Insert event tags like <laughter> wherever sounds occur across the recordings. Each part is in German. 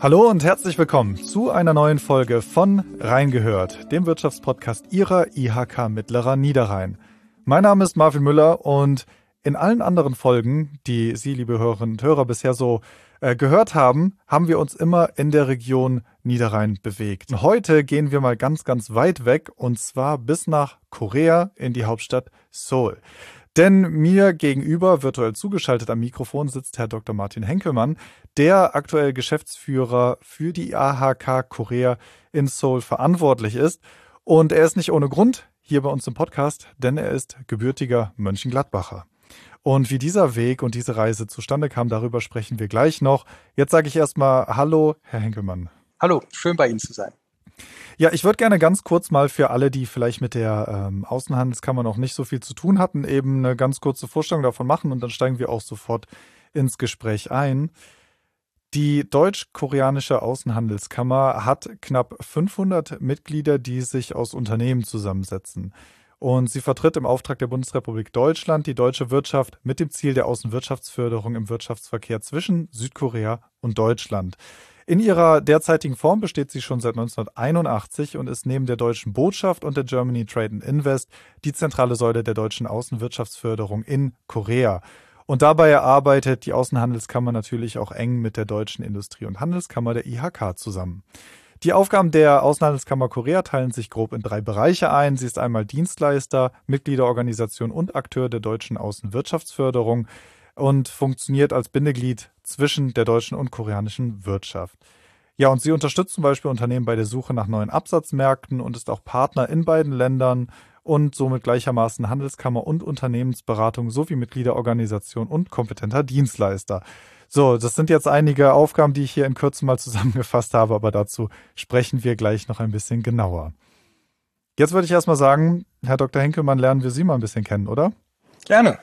Hallo und herzlich willkommen zu einer neuen Folge von Reingehört, dem Wirtschaftspodcast Ihrer IHK Mittlerer Niederrhein. Mein Name ist Marvin Müller und in allen anderen Folgen, die Sie, liebe Hörerinnen und Hörer, bisher so äh, gehört haben, haben wir uns immer in der Region Niederrhein bewegt. Heute gehen wir mal ganz, ganz weit weg und zwar bis nach Korea in die Hauptstadt Seoul. Denn mir gegenüber, virtuell zugeschaltet am Mikrofon, sitzt Herr Dr. Martin Henkelmann, der aktuell Geschäftsführer für die AHK Korea in Seoul verantwortlich ist. Und er ist nicht ohne Grund hier bei uns im Podcast, denn er ist gebürtiger Mönchengladbacher. Und wie dieser Weg und diese Reise zustande kam, darüber sprechen wir gleich noch. Jetzt sage ich erstmal Hallo, Herr Henkelmann. Hallo, schön bei Ihnen zu sein. Ja, ich würde gerne ganz kurz mal für alle, die vielleicht mit der ähm, Außenhandelskammer noch nicht so viel zu tun hatten, eben eine ganz kurze Vorstellung davon machen und dann steigen wir auch sofort ins Gespräch ein. Die deutsch-koreanische Außenhandelskammer hat knapp 500 Mitglieder, die sich aus Unternehmen zusammensetzen. Und sie vertritt im Auftrag der Bundesrepublik Deutschland die deutsche Wirtschaft mit dem Ziel der Außenwirtschaftsförderung im Wirtschaftsverkehr zwischen Südkorea und Deutschland. In ihrer derzeitigen Form besteht sie schon seit 1981 und ist neben der deutschen Botschaft und der Germany Trade and Invest die zentrale Säule der deutschen Außenwirtschaftsförderung in Korea. Und dabei arbeitet die Außenhandelskammer natürlich auch eng mit der deutschen Industrie- und Handelskammer der IHK zusammen. Die Aufgaben der Außenhandelskammer Korea teilen sich grob in drei Bereiche ein. Sie ist einmal Dienstleister, Mitgliederorganisation und Akteur der deutschen Außenwirtschaftsförderung und funktioniert als Bindeglied zwischen der deutschen und koreanischen Wirtschaft. Ja, und sie unterstützt zum Beispiel Unternehmen bei der Suche nach neuen Absatzmärkten und ist auch Partner in beiden Ländern und somit gleichermaßen Handelskammer und Unternehmensberatung sowie Mitgliederorganisation und kompetenter Dienstleister. So, das sind jetzt einige Aufgaben, die ich hier in Kürze mal zusammengefasst habe, aber dazu sprechen wir gleich noch ein bisschen genauer. Jetzt würde ich erstmal sagen, Herr Dr. Henkelmann, lernen wir Sie mal ein bisschen kennen, oder? Gerne.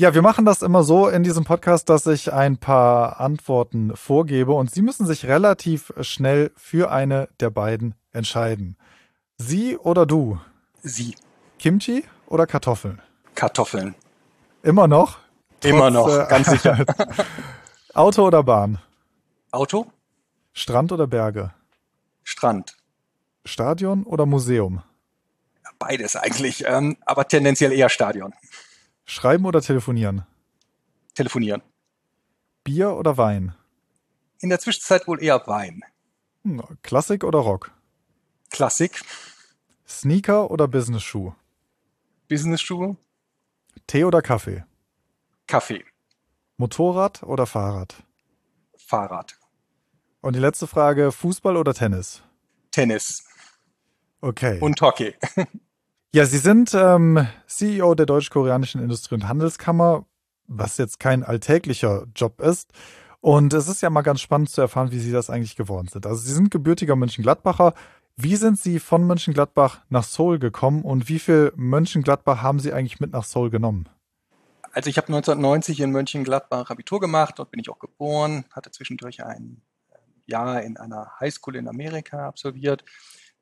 Ja, wir machen das immer so in diesem Podcast, dass ich ein paar Antworten vorgebe und Sie müssen sich relativ schnell für eine der beiden entscheiden. Sie oder du? Sie. Kimchi oder Kartoffeln? Kartoffeln. Immer noch? Trotz, Immer noch, äh, ganz sicher. <laughs> Auto oder Bahn? Auto. Strand oder Berge? Strand. Stadion oder Museum? Beides eigentlich, ähm, aber tendenziell eher Stadion. Schreiben oder telefonieren? Telefonieren. Bier oder Wein? In der Zwischenzeit wohl eher Wein. Hm, Klassik oder Rock? Klassik. Sneaker oder Business-Schuh? Business-Schuhe. Tee oder Kaffee? Kaffee. Motorrad oder Fahrrad? Fahrrad. Und die letzte Frage, Fußball oder Tennis? Tennis. Okay. Und Hockey. <laughs> Ja, Sie sind ähm, CEO der Deutsch-Koreanischen Industrie- und Handelskammer, was jetzt kein alltäglicher Job ist. Und es ist ja mal ganz spannend zu erfahren, wie Sie das eigentlich geworden sind. Also Sie sind gebürtiger Mönchengladbacher. Wie sind Sie von Mönchengladbach nach Seoul gekommen und wie viel Mönchengladbach haben Sie eigentlich mit nach Seoul genommen? Also ich habe 1990 in Mönchengladbach Abitur gemacht, dort bin ich auch geboren, hatte zwischendurch ein Jahr in einer Highschool in Amerika absolviert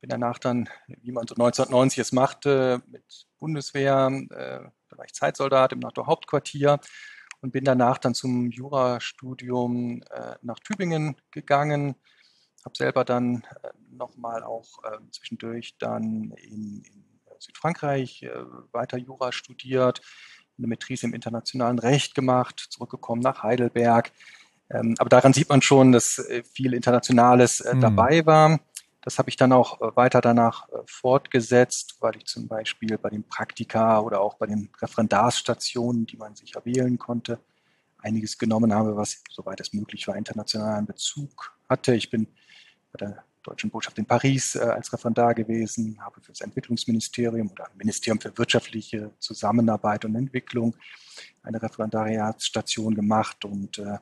bin danach dann, wie man so 1990 es machte, mit Bundeswehr, äh, da war ich Zeitsoldat im NATO-Hauptquartier und bin danach dann zum Jurastudium äh, nach Tübingen gegangen, habe selber dann äh, nochmal auch äh, zwischendurch dann in, in Südfrankreich äh, weiter Jura studiert, eine Matrice im internationalen Recht gemacht, zurückgekommen nach Heidelberg. Ähm, aber daran sieht man schon, dass äh, viel Internationales äh, mhm. dabei war. Das habe ich dann auch äh, weiter danach äh, fortgesetzt, weil ich zum Beispiel bei den Praktika oder auch bei den Referendarsstationen, die man sich wählen konnte, einiges genommen habe, was, soweit es möglich war, internationalen Bezug hatte. Ich bin bei der Deutschen Botschaft in Paris äh, als Referendar gewesen, habe für das Entwicklungsministerium oder Ministerium für wirtschaftliche Zusammenarbeit und Entwicklung eine Referendariatsstation gemacht und, äh,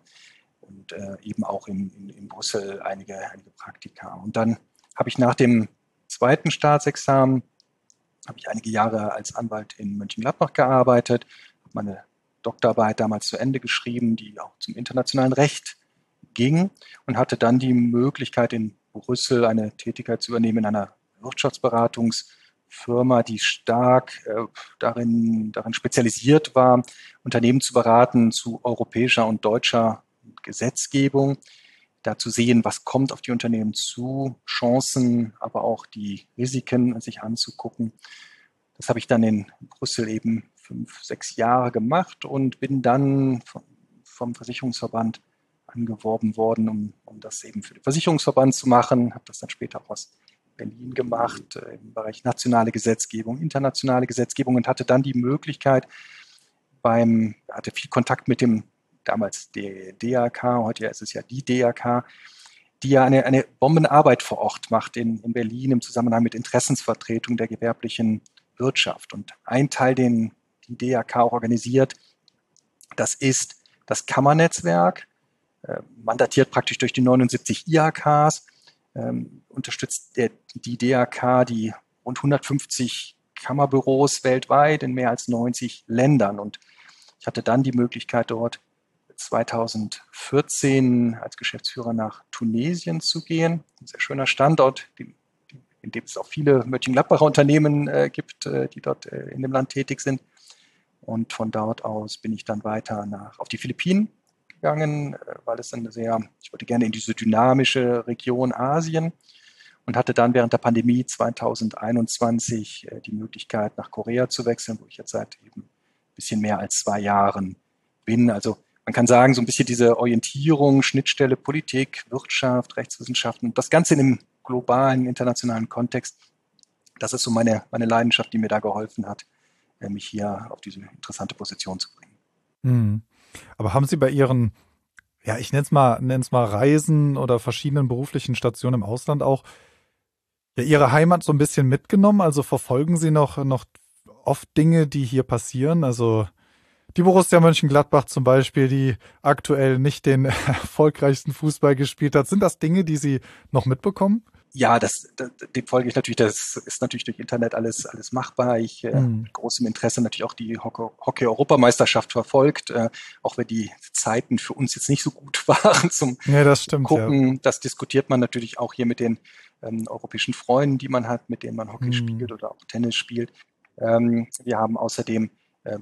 und äh, eben auch in, in, in Brüssel einige, einige Praktika. Und dann habe ich nach dem zweiten Staatsexamen, habe ich einige Jahre als Anwalt in Mönchengladbach gearbeitet, habe meine Doktorarbeit damals zu Ende geschrieben, die auch zum internationalen Recht ging und hatte dann die Möglichkeit in Brüssel eine Tätigkeit zu übernehmen in einer Wirtschaftsberatungsfirma, die stark äh, darin, darin spezialisiert war, Unternehmen zu beraten zu europäischer und deutscher Gesetzgebung, da zu sehen, was kommt auf die Unternehmen zu, Chancen, aber auch die Risiken sich anzugucken. Das habe ich dann in Brüssel eben fünf, sechs Jahre gemacht und bin dann vom Versicherungsverband angeworben worden, um, um das eben für den Versicherungsverband zu machen. Habe das dann später auch aus Berlin gemacht äh, im Bereich nationale Gesetzgebung, internationale Gesetzgebung und hatte dann die Möglichkeit beim, hatte viel Kontakt mit dem damals der DAK, heute ist es ja die DAK, die ja eine, eine Bombenarbeit vor Ort macht in, in Berlin im Zusammenhang mit Interessensvertretung der gewerblichen Wirtschaft. Und ein Teil, den die DAK auch organisiert, das ist das Kammernetzwerk, äh, mandatiert praktisch durch die 79 IHKs, ähm, unterstützt der, die DAK die rund 150 Kammerbüros weltweit in mehr als 90 Ländern. Und ich hatte dann die Möglichkeit, dort 2014 als Geschäftsführer nach Tunesien zu gehen. Ein sehr schöner Standort, in dem es auch viele Mönchengladbacher Unternehmen äh, gibt, äh, die dort äh, in dem Land tätig sind. Und von dort aus bin ich dann weiter nach, auf die Philippinen gegangen, äh, weil es eine sehr, ich wollte gerne in diese dynamische Region Asien und hatte dann während der Pandemie 2021 äh, die Möglichkeit, nach Korea zu wechseln, wo ich jetzt seit eben ein bisschen mehr als zwei Jahren bin. Also man kann sagen, so ein bisschen diese Orientierung, Schnittstelle Politik, Wirtschaft, Rechtswissenschaften, das Ganze in einem globalen, internationalen Kontext, das ist so meine, meine Leidenschaft, die mir da geholfen hat, äh, mich hier auf diese interessante Position zu bringen. Hm. Aber haben Sie bei Ihren, ja, ich nenne es mal, mal Reisen oder verschiedenen beruflichen Stationen im Ausland auch ja, Ihre Heimat so ein bisschen mitgenommen? Also verfolgen Sie noch, noch oft Dinge, die hier passieren? Also die Borussia Mönchengladbach zum Beispiel, die aktuell nicht den <laughs> erfolgreichsten Fußball gespielt hat. Sind das Dinge, die Sie noch mitbekommen? Ja, das, das dem folge ich natürlich. Das ist natürlich durch Internet alles alles machbar. Ich äh, mhm. mit großem Interesse natürlich auch die Hockey-Europameisterschaft verfolgt, äh, auch wenn die Zeiten für uns jetzt nicht so gut <laughs> waren zum ja, das stimmt, Gucken. Ja. Das diskutiert man natürlich auch hier mit den ähm, europäischen Freunden, die man hat, mit denen man Hockey mhm. spielt oder auch Tennis spielt. Ähm, wir haben außerdem äh,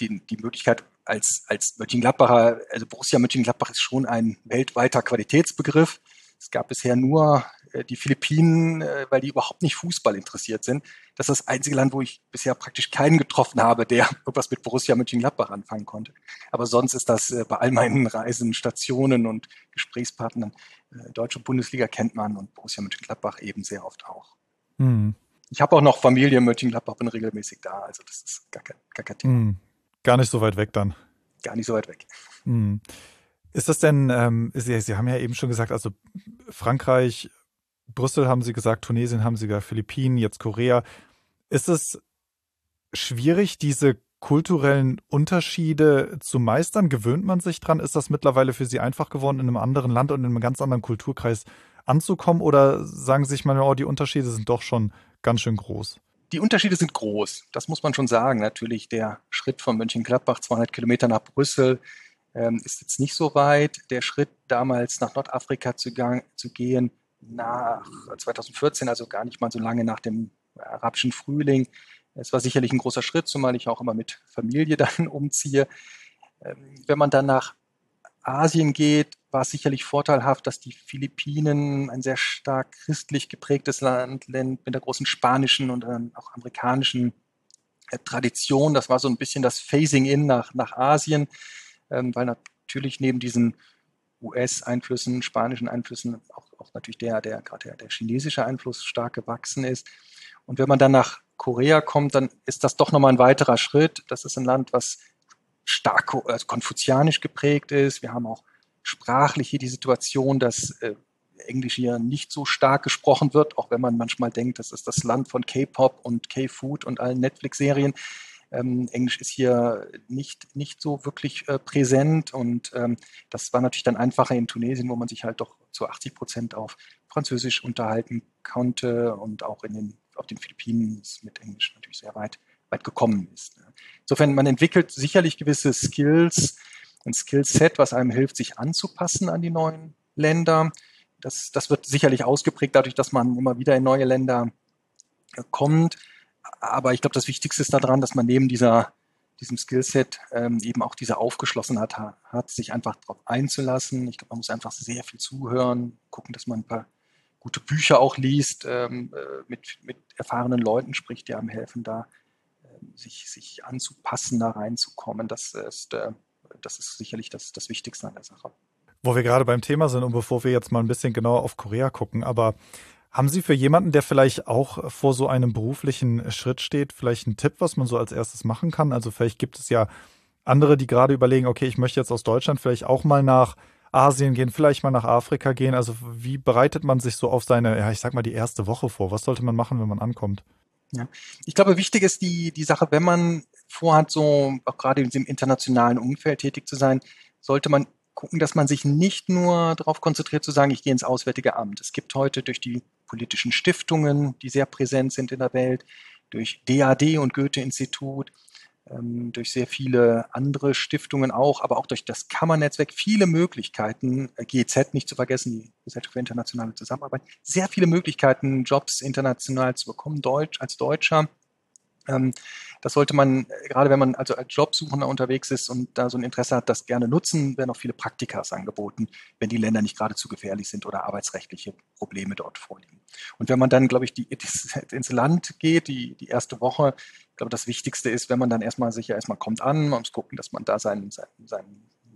die, die Möglichkeit, als, als Mönchengladbacher, also Borussia Mönchengladbach ist schon ein weltweiter Qualitätsbegriff. Es gab bisher nur äh, die Philippinen, äh, weil die überhaupt nicht Fußball interessiert sind. Das ist das einzige Land, wo ich bisher praktisch keinen getroffen habe, der <laughs> irgendwas mit Borussia Mönchengladbach anfangen konnte. Aber sonst ist das äh, bei all meinen <laughs> Reisen, Stationen und Gesprächspartnern, deutsche Bundesliga kennt man und Borussia Mönchengladbach eben sehr oft auch. Mhm. Ich habe auch noch Familie in Mönchengladbach, bin regelmäßig da, also das ist gar kein, gar kein Thema. Mhm. Gar nicht so weit weg dann. Gar nicht so weit weg. Hm. Ist das denn, ähm, Sie, Sie haben ja eben schon gesagt, also Frankreich, Brüssel haben Sie gesagt, Tunesien haben Sie gesagt, Philippinen, jetzt Korea. Ist es schwierig, diese kulturellen Unterschiede zu meistern? Gewöhnt man sich dran? Ist das mittlerweile für Sie einfach geworden, in einem anderen Land und in einem ganz anderen Kulturkreis anzukommen? Oder sagen Sie sich mal, oh, die Unterschiede sind doch schon ganz schön groß? Die Unterschiede sind groß. Das muss man schon sagen. Natürlich der Schritt von Mönchengladbach 200 Kilometer nach Brüssel ähm, ist jetzt nicht so weit. Der Schritt damals nach Nordafrika zu, zu gehen nach 2014, also gar nicht mal so lange nach dem arabischen Frühling, es war sicherlich ein großer Schritt, zumal ich auch immer mit Familie <laughs> dann umziehe. Ähm, wenn man dann nach Asien geht, war es sicherlich vorteilhaft, dass die Philippinen ein sehr stark christlich geprägtes Land mit der großen spanischen und auch amerikanischen äh, Tradition. Das war so ein bisschen das Phasing in nach, nach Asien, ähm, weil natürlich neben diesen US-Einflüssen, spanischen Einflüssen auch, auch natürlich der, der gerade der, der chinesische Einfluss stark gewachsen ist. Und wenn man dann nach Korea kommt, dann ist das doch nochmal ein weiterer Schritt. Das ist ein Land, was stark also konfuzianisch geprägt ist. Wir haben auch sprachlich hier die Situation, dass äh, Englisch hier nicht so stark gesprochen wird, auch wenn man manchmal denkt, das ist das Land von K-Pop und K-Food und allen Netflix-Serien. Ähm, Englisch ist hier nicht, nicht so wirklich äh, präsent und ähm, das war natürlich dann einfacher in Tunesien, wo man sich halt doch zu 80 Prozent auf Französisch unterhalten konnte und auch in den, auf den Philippinen ist mit Englisch natürlich sehr weit weit gekommen ist. Ne? Insofern, man entwickelt sicherlich gewisse Skills, ein Skillset, was einem hilft, sich anzupassen an die neuen Länder. Das, das wird sicherlich ausgeprägt dadurch, dass man immer wieder in neue Länder äh, kommt. Aber ich glaube, das Wichtigste ist daran, dass man neben dieser diesem Skillset ähm, eben auch diese Aufgeschlossenheit hat, hat, sich einfach darauf einzulassen. Ich glaube, man muss einfach sehr viel zuhören, gucken, dass man ein paar gute Bücher auch liest, ähm, äh, mit, mit erfahrenen Leuten spricht, die einem helfen, da sich, sich anzupassen, da reinzukommen. Das ist, äh, das ist sicherlich das, das Wichtigste an der Sache. Wo wir gerade beim Thema sind und bevor wir jetzt mal ein bisschen genauer auf Korea gucken, aber haben Sie für jemanden, der vielleicht auch vor so einem beruflichen Schritt steht, vielleicht einen Tipp, was man so als erstes machen kann? Also vielleicht gibt es ja andere, die gerade überlegen, okay, ich möchte jetzt aus Deutschland vielleicht auch mal nach Asien gehen, vielleicht mal nach Afrika gehen. Also wie bereitet man sich so auf seine, ja, ich sag mal, die erste Woche vor? Was sollte man machen, wenn man ankommt? Ja. Ich glaube, wichtig ist die, die Sache, wenn man vorhat, so auch gerade in diesem internationalen Umfeld tätig zu sein, sollte man gucken, dass man sich nicht nur darauf konzentriert zu sagen, ich gehe ins Auswärtige Amt. Es gibt heute durch die politischen Stiftungen, die sehr präsent sind in der Welt, durch DAD und Goethe-Institut, durch sehr viele andere Stiftungen auch, aber auch durch das Kammernetzwerk. Viele Möglichkeiten, äh, GEZ nicht zu vergessen, die Gesellschaft für internationale Zusammenarbeit, sehr viele Möglichkeiten, Jobs international zu bekommen, Deutsch als Deutscher. Ähm, das sollte man, äh, gerade wenn man also als Jobsuchender unterwegs ist und da so ein Interesse hat, das gerne nutzen, werden auch viele Praktikas angeboten, wenn die Länder nicht gerade zu gefährlich sind oder arbeitsrechtliche Probleme dort vorliegen. Und wenn man dann, glaube ich, die, <laughs> ins Land geht, die, die erste Woche, ich glaube, das Wichtigste ist, wenn man dann erstmal sicher erstmal kommt an, man muss gucken, dass man da sein, sein, seine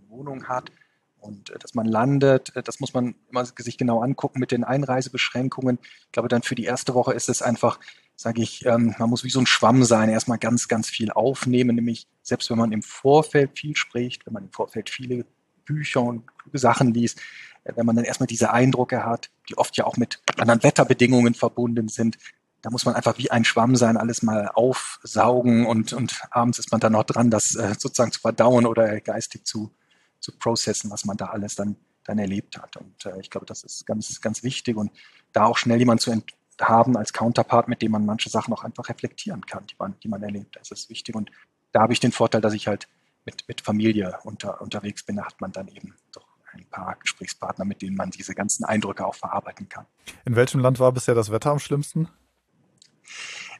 Wohnung hat und äh, dass man landet, äh, das muss man immer sich genau angucken mit den Einreisebeschränkungen. Ich glaube, dann für die erste Woche ist es einfach, sage ich, ähm, man muss wie so ein Schwamm sein, erstmal ganz, ganz viel aufnehmen, nämlich selbst wenn man im Vorfeld viel spricht, wenn man im Vorfeld viele Bücher und Sachen liest, äh, wenn man dann erstmal diese Eindrücke hat, die oft ja auch mit anderen Wetterbedingungen verbunden sind, da muss man einfach wie ein Schwamm sein, alles mal aufsaugen und, und abends ist man dann noch dran, das äh, sozusagen zu verdauen oder geistig zu, zu processen, was man da alles dann, dann erlebt hat. Und äh, ich glaube, das ist ganz, ganz wichtig und da auch schnell jemand zu haben als Counterpart, mit dem man manche Sachen auch einfach reflektieren kann, die man, die man erlebt. Das ist wichtig. Und da habe ich den Vorteil, dass ich halt mit, mit Familie unter, unterwegs bin. Da hat man dann eben doch ein paar Gesprächspartner, mit denen man diese ganzen Eindrücke auch verarbeiten kann. In welchem Land war bisher das Wetter am schlimmsten?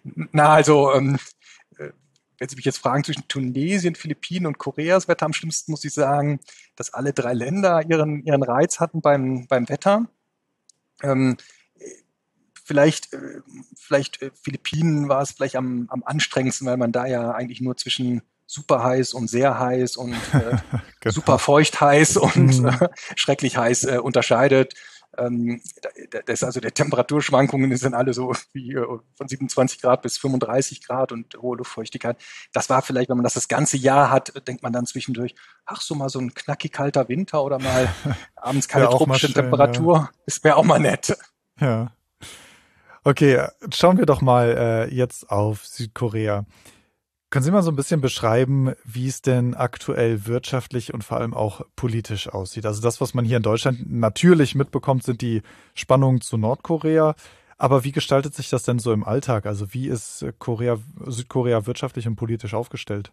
Na, also ähm, äh, wenn Sie mich jetzt fragen zwischen Tunesien, Philippinen und Korea, das Wetter am schlimmsten, muss ich sagen, dass alle drei Länder ihren, ihren Reiz hatten beim, beim Wetter. Ähm, vielleicht, äh, vielleicht äh, Philippinen war es vielleicht am, am anstrengendsten, weil man da ja eigentlich nur zwischen super heiß und sehr heiß und äh, <laughs> genau. super feucht heiß und mhm. äh, schrecklich heiß äh, unterscheidet. Ähm, das also der Temperaturschwankungen sind alle so wie äh, von 27 Grad bis 35 Grad und hohe Luftfeuchtigkeit. Das war vielleicht, wenn man das das ganze Jahr hat, denkt man dann zwischendurch, ach so mal so ein knackig kalter Winter oder mal <laughs> abends keine tropische schön, Temperatur, ja. ist wäre auch mal nett. Ja. Okay, schauen wir doch mal äh, jetzt auf Südkorea. Können Sie mal so ein bisschen beschreiben, wie es denn aktuell wirtschaftlich und vor allem auch politisch aussieht? Also das, was man hier in Deutschland natürlich mitbekommt, sind die Spannungen zu Nordkorea. Aber wie gestaltet sich das denn so im Alltag? Also wie ist Korea, Südkorea wirtschaftlich und politisch aufgestellt?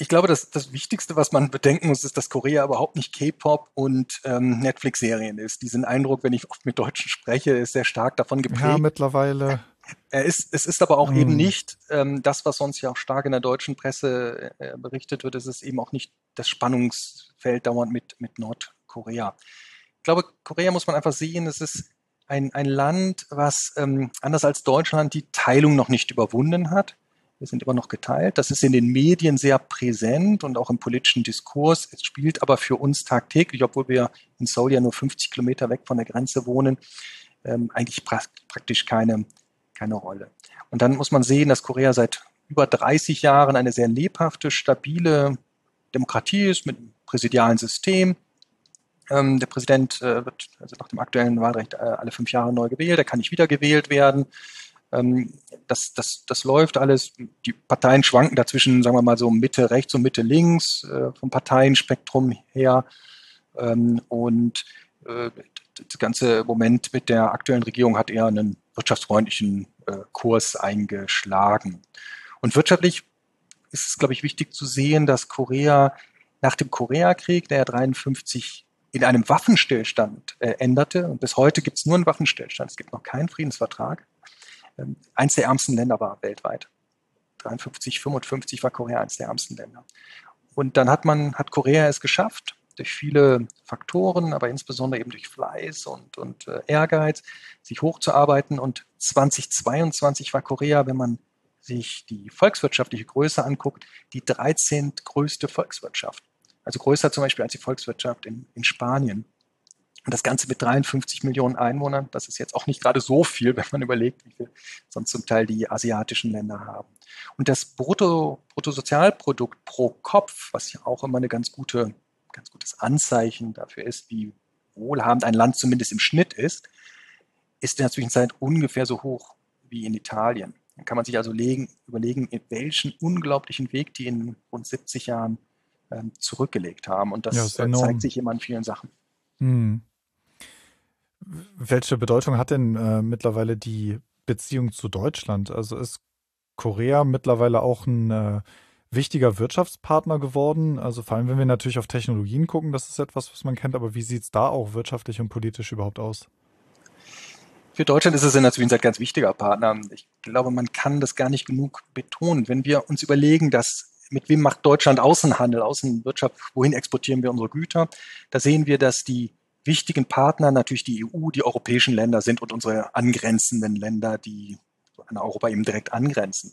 ich glaube, das, das Wichtigste, was man bedenken muss, ist, dass Korea überhaupt nicht K-Pop und ähm, Netflix-Serien ist. Diesen Eindruck, wenn ich oft mit Deutschen spreche, ist sehr stark davon geprägt. Ja, mittlerweile. Er ist, es ist aber auch hm. eben nicht ähm, das, was sonst ja auch stark in der deutschen Presse äh, berichtet wird. Es ist eben auch nicht das Spannungsfeld dauernd mit, mit Nordkorea. Ich glaube, Korea muss man einfach sehen, es ist ein, ein Land, was ähm, anders als Deutschland die Teilung noch nicht überwunden hat. Wir sind immer noch geteilt. Das ist in den Medien sehr präsent und auch im politischen Diskurs. Es spielt aber für uns tagtäglich, obwohl wir in Seoul ja nur 50 Kilometer weg von der Grenze wohnen, ähm, eigentlich pra praktisch keine, keine Rolle. Und dann muss man sehen, dass Korea seit über 30 Jahren eine sehr lebhafte, stabile Demokratie ist mit einem präsidialen System. Ähm, der Präsident äh, wird also nach dem aktuellen Wahlrecht äh, alle fünf Jahre neu gewählt. Er kann nicht wiedergewählt werden. Ähm, das, das, das läuft alles. Die Parteien schwanken dazwischen, sagen wir mal so Mitte rechts und Mitte links äh, vom Parteienspektrum her. Ähm, und äh, das ganze Moment mit der aktuellen Regierung hat eher einen wirtschaftsfreundlichen äh, Kurs eingeschlagen. Und wirtschaftlich ist es, glaube ich, wichtig zu sehen, dass Korea nach dem Koreakrieg, der ja 53 in einem Waffenstillstand äh, änderte, und bis heute gibt es nur einen Waffenstillstand, es gibt noch keinen Friedensvertrag, ähm, eins der ärmsten Länder war weltweit. 53, 55 war Korea eines der ärmsten Länder. Und dann hat man, hat Korea es geschafft, durch viele Faktoren, aber insbesondere eben durch Fleiß und, und äh, Ehrgeiz, sich hochzuarbeiten. Und 2022 war Korea, wenn man sich die volkswirtschaftliche Größe anguckt, die 13. größte Volkswirtschaft. Also größer zum Beispiel als die Volkswirtschaft in, in Spanien. Und das Ganze mit 53 Millionen Einwohnern, das ist jetzt auch nicht gerade so viel, <laughs> wenn man überlegt, wie viel sonst zum Teil die asiatischen Länder haben. Und das Brutto, Bruttosozialprodukt pro Kopf, was ja auch immer eine ganz gute, ganz gutes Anzeichen dafür ist, wie wohlhabend ein Land zumindest im Schnitt ist, ist in der Zwischenzeit ungefähr so hoch wie in Italien. Dann kann man sich also legen, überlegen, welchen unglaublichen Weg die in rund 70 Jahren ähm, zurückgelegt haben. Und das, ja, das äh, zeigt sich immer in vielen Sachen. Hm. Welche Bedeutung hat denn äh, mittlerweile die Beziehung zu Deutschland? Also ist Korea mittlerweile auch ein äh, wichtiger Wirtschaftspartner geworden? Also vor allem, wenn wir natürlich auf Technologien gucken, das ist etwas, was man kennt, aber wie sieht es da auch wirtschaftlich und politisch überhaupt aus? Für Deutschland ist es in der Zwischenzeit ganz wichtiger Partner. Ich glaube, man kann das gar nicht genug betonen. Wenn wir uns überlegen, dass mit wem macht Deutschland Außenhandel, Außenwirtschaft, wohin exportieren wir unsere Güter, da sehen wir, dass die wichtigen Partner natürlich die EU, die europäischen Länder sind und unsere angrenzenden Länder, die an Europa eben direkt angrenzen.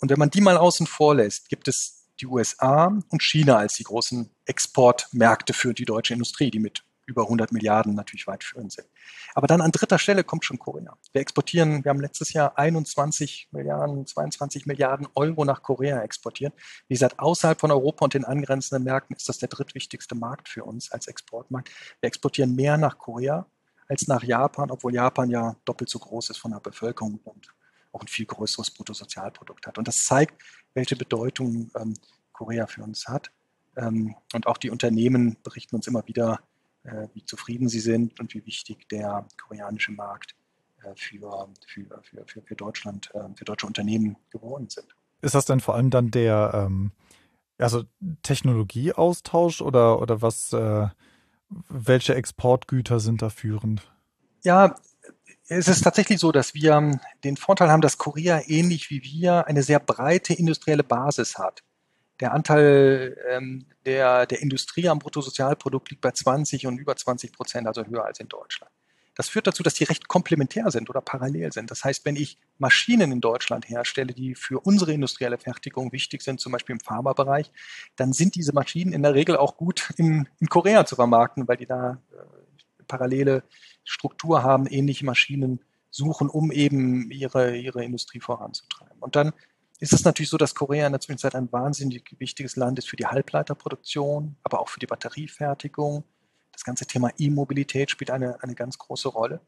Und wenn man die mal außen vor lässt, gibt es die USA und China als die großen Exportmärkte für die deutsche Industrie, die mit über 100 Milliarden natürlich weit führend sind. Aber dann an dritter Stelle kommt schon Korea. Wir exportieren, wir haben letztes Jahr 21 Milliarden, 22 Milliarden Euro nach Korea exportiert. Wie gesagt, außerhalb von Europa und den angrenzenden Märkten ist das der drittwichtigste Markt für uns als Exportmarkt. Wir exportieren mehr nach Korea als nach Japan, obwohl Japan ja doppelt so groß ist von der Bevölkerung und auch ein viel größeres Bruttosozialprodukt hat. Und das zeigt, welche Bedeutung ähm, Korea für uns hat. Ähm, und auch die Unternehmen berichten uns immer wieder, äh, wie zufrieden sie sind und wie wichtig der koreanische Markt äh, für, für, für, für, für Deutschland, äh, für deutsche Unternehmen geworden sind. Ist das denn vor allem dann der ähm, also Technologieaustausch oder, oder was, äh, welche Exportgüter sind da führend? Ja, es ist tatsächlich so, dass wir den Vorteil haben, dass Korea ähnlich wie wir eine sehr breite industrielle Basis hat. Der Anteil ähm, der, der Industrie am Bruttosozialprodukt liegt bei 20 und über 20 Prozent, also höher als in Deutschland. Das führt dazu, dass die recht komplementär sind oder parallel sind. Das heißt, wenn ich Maschinen in Deutschland herstelle, die für unsere industrielle Fertigung wichtig sind, zum Beispiel im Pharmabereich, dann sind diese Maschinen in der Regel auch gut in, in Korea zu vermarkten, weil die da äh, parallele Struktur haben, ähnliche Maschinen suchen, um eben ihre, ihre Industrie voranzutreiben. Und dann ist es natürlich so, dass Korea in der Zwischenzeit ein wahnsinnig wichtiges Land ist für die Halbleiterproduktion, aber auch für die Batteriefertigung. Das ganze Thema E-Mobilität spielt eine, eine ganz große Rolle.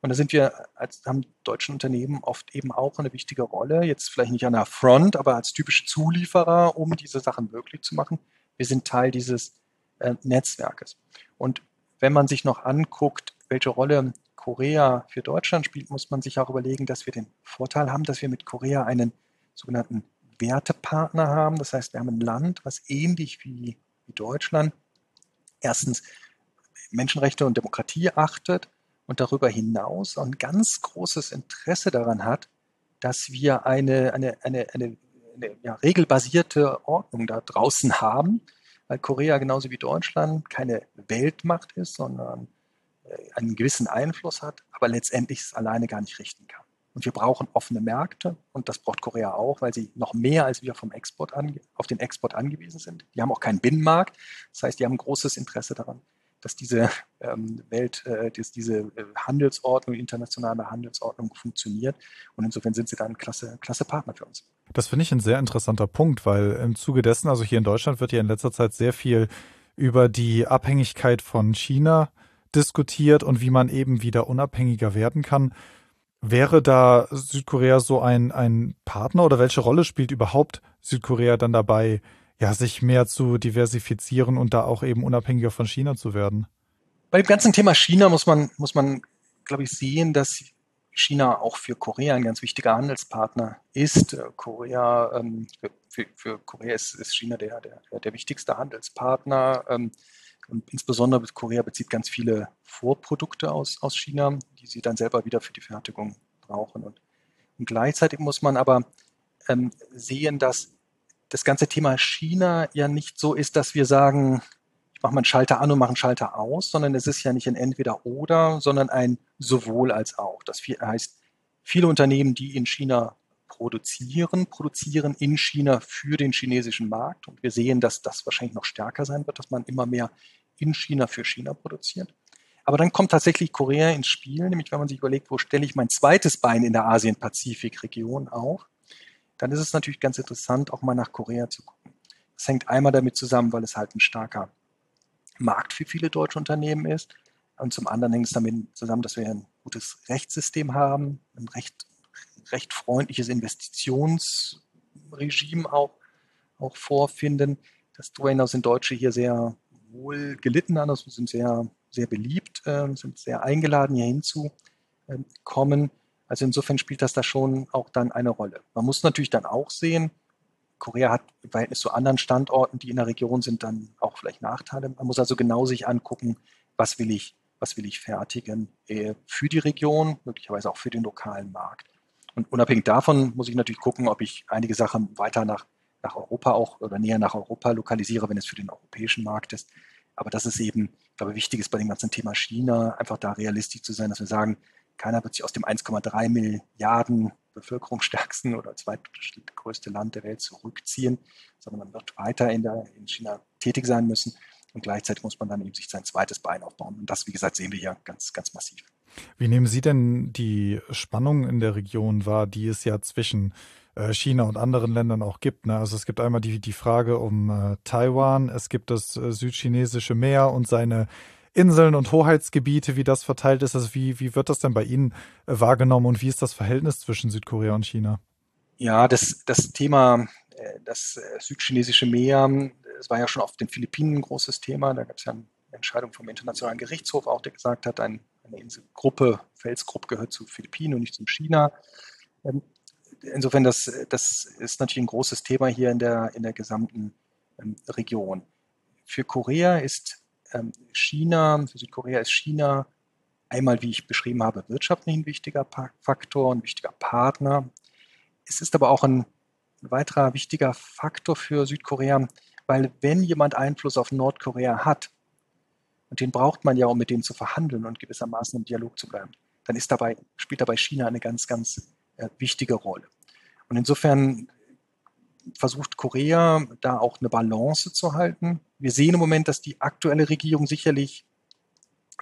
Und da sind wir als haben deutschen Unternehmen oft eben auch eine wichtige Rolle. Jetzt vielleicht nicht an der Front, aber als typische Zulieferer, um diese Sachen möglich zu machen. Wir sind Teil dieses äh, Netzwerkes. Und wenn man sich noch anguckt, welche Rolle Korea für Deutschland spielt, muss man sich auch überlegen, dass wir den Vorteil haben, dass wir mit Korea einen sogenannten Wertepartner haben. Das heißt, wir haben ein Land, was ähnlich wie, wie Deutschland erstens Menschenrechte und Demokratie achtet und darüber hinaus ein ganz großes Interesse daran hat, dass wir eine, eine, eine, eine, eine ja, regelbasierte Ordnung da draußen haben, weil Korea genauso wie Deutschland keine Weltmacht ist, sondern einen gewissen Einfluss hat, aber letztendlich es alleine gar nicht richten kann. Und wir brauchen offene Märkte und das braucht Korea auch, weil sie noch mehr als wir vom Export auf den Export angewiesen sind. Die haben auch keinen Binnenmarkt. Das heißt, die haben großes Interesse daran, dass diese ähm, Welt, äh, dass diese äh, Handelsordnung, internationale Handelsordnung funktioniert. Und insofern sind sie da ein klasse, klasse Partner für uns. Das finde ich ein sehr interessanter Punkt, weil im Zuge dessen, also hier in Deutschland wird ja in letzter Zeit sehr viel über die Abhängigkeit von China diskutiert und wie man eben wieder unabhängiger werden kann. Wäre da Südkorea so ein, ein Partner oder welche Rolle spielt überhaupt Südkorea dann dabei, ja, sich mehr zu diversifizieren und da auch eben unabhängiger von China zu werden? Bei dem ganzen Thema China muss man, muss man, glaube ich, sehen, dass China auch für Korea ein ganz wichtiger Handelspartner ist. Korea, ähm, für, für, Korea ist, ist China der, der, der wichtigste Handelspartner. Ähm, und insbesondere Korea bezieht ganz viele Vorprodukte aus, aus China, die sie dann selber wieder für die Fertigung brauchen. Und, und gleichzeitig muss man aber ähm, sehen, dass das ganze Thema China ja nicht so ist, dass wir sagen, ich mache mal einen Schalter an und mache einen Schalter aus, sondern es ist ja nicht ein entweder oder, sondern ein sowohl als auch. Das heißt, viele Unternehmen, die in China produzieren, produzieren in China für den chinesischen Markt. Und wir sehen, dass das wahrscheinlich noch stärker sein wird, dass man immer mehr in China für China produziert. Aber dann kommt tatsächlich Korea ins Spiel, nämlich wenn man sich überlegt, wo stelle ich mein zweites Bein in der Asien-Pazifik-Region auf, dann ist es natürlich ganz interessant, auch mal nach Korea zu gucken. Das hängt einmal damit zusammen, weil es halt ein starker Markt für viele deutsche Unternehmen ist. Und zum anderen hängt es damit zusammen, dass wir ein gutes Rechtssystem haben, ein recht, recht freundliches Investitionsregime auch, auch vorfinden. Das darüber hinaus sind Deutsche hier sehr wohl gelitten an, also sind sehr, sehr beliebt, äh, sind sehr eingeladen, hier hinzukommen. Ähm, also insofern spielt das da schon auch dann eine Rolle. Man muss natürlich dann auch sehen, Korea hat im Verhältnis zu anderen Standorten, die in der Region sind, dann auch vielleicht Nachteile. Man muss also genau sich angucken, was will ich, was will ich fertigen äh, für die Region, möglicherweise auch für den lokalen Markt. Und unabhängig davon muss ich natürlich gucken, ob ich einige Sachen weiter nach, nach Europa auch oder näher nach Europa lokalisiere, wenn es für den europäischen Markt ist. Aber das ist eben, ich glaube, wichtig ist bei dem ganzen Thema China, einfach da realistisch zu sein, dass wir sagen, keiner wird sich aus dem 1,3 Milliarden bevölkerungsstärksten oder zweitgrößte Land der Welt zurückziehen, sondern man wird weiter in, der, in China tätig sein müssen. Und gleichzeitig muss man dann eben sich sein zweites Bein aufbauen. Und das, wie gesagt, sehen wir hier ganz, ganz massiv. Wie nehmen Sie denn die Spannung in der Region wahr, die es ja zwischen äh, China und anderen Ländern auch gibt? Ne? Also es gibt einmal die, die Frage um äh, Taiwan, es gibt das äh, südchinesische Meer und seine Inseln und Hoheitsgebiete, wie das verteilt ist. Also wie, wie wird das denn bei Ihnen äh, wahrgenommen und wie ist das Verhältnis zwischen Südkorea und China? Ja, das, das Thema, äh, das äh, südchinesische Meer, das war ja schon auf den Philippinen ein großes Thema. Da gab es ja eine Entscheidung vom Internationalen Gerichtshof auch, der gesagt hat, ein, eine Inselgruppe, Felsgruppe gehört zu Philippinen und nicht zum China. Ähm, insofern, das, das ist natürlich ein großes Thema hier in der, in der gesamten ähm, Region. Für Korea ist ähm, China, für Südkorea ist China einmal, wie ich beschrieben habe, wirtschaftlich ein wichtiger Faktor, ein wichtiger Partner. Es ist aber auch ein, ein weiterer wichtiger Faktor für Südkorea, weil wenn jemand Einfluss auf Nordkorea hat, und den braucht man ja, um mit dem zu verhandeln und gewissermaßen im Dialog zu bleiben, dann ist dabei, spielt dabei China eine ganz, ganz äh, wichtige Rolle. Und insofern versucht Korea da auch eine Balance zu halten. Wir sehen im Moment, dass die aktuelle Regierung sicherlich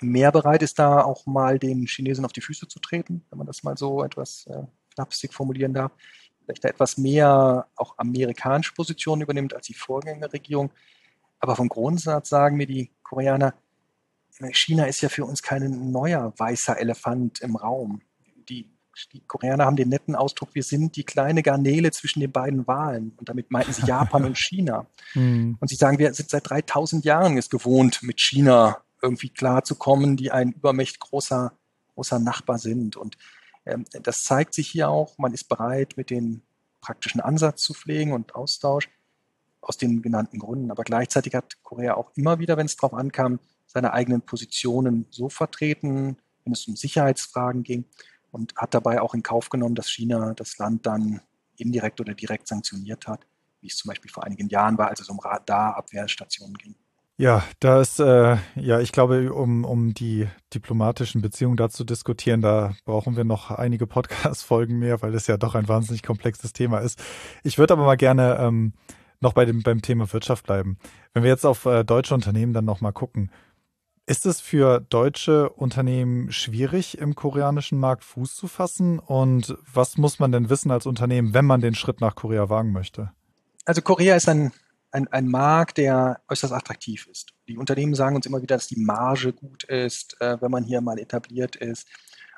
mehr bereit ist, da auch mal den Chinesen auf die Füße zu treten, wenn man das mal so etwas äh, flapsig formulieren darf. Vielleicht da etwas mehr auch amerikanische Positionen übernimmt als die Vorgängerregierung. Aber vom Grundsatz sagen mir die Koreaner, China ist ja für uns kein neuer weißer Elefant im Raum. Die die Koreaner haben den netten Ausdruck, wir sind die kleine Garnele zwischen den beiden Wahlen. Und damit meinten sie Japan und China. Mhm. <laughs> Und sie sagen, wir sind seit 3000 Jahren es gewohnt, mit China irgendwie klarzukommen, die ein übermächtig großer, großer Nachbar sind. Und ähm, das zeigt sich hier auch, man ist bereit, mit den praktischen Ansatz zu pflegen und Austausch aus den genannten Gründen. Aber gleichzeitig hat Korea auch immer wieder, wenn es darauf ankam, seine eigenen Positionen so vertreten, wenn es um Sicherheitsfragen ging, und hat dabei auch in Kauf genommen, dass China das Land dann indirekt oder direkt sanktioniert hat, wie es zum Beispiel vor einigen Jahren war, als es um Radarabwehrstationen ging. Ja, da ist, äh, ja, ich glaube, um, um die diplomatischen Beziehungen da zu diskutieren, da brauchen wir noch einige Podcast-Folgen mehr, weil es ja doch ein wahnsinnig komplexes Thema ist. Ich würde aber mal gerne ähm, noch bei dem, beim Thema Wirtschaft bleiben. Wenn wir jetzt auf äh, deutsche Unternehmen dann nochmal gucken, ist es für deutsche Unternehmen schwierig, im koreanischen Markt Fuß zu fassen? Und was muss man denn wissen als Unternehmen, wenn man den Schritt nach Korea wagen möchte? Also Korea ist ein, ein, ein Markt, der äußerst attraktiv ist. Die Unternehmen sagen uns immer wieder, dass die Marge gut ist, äh, wenn man hier mal etabliert ist.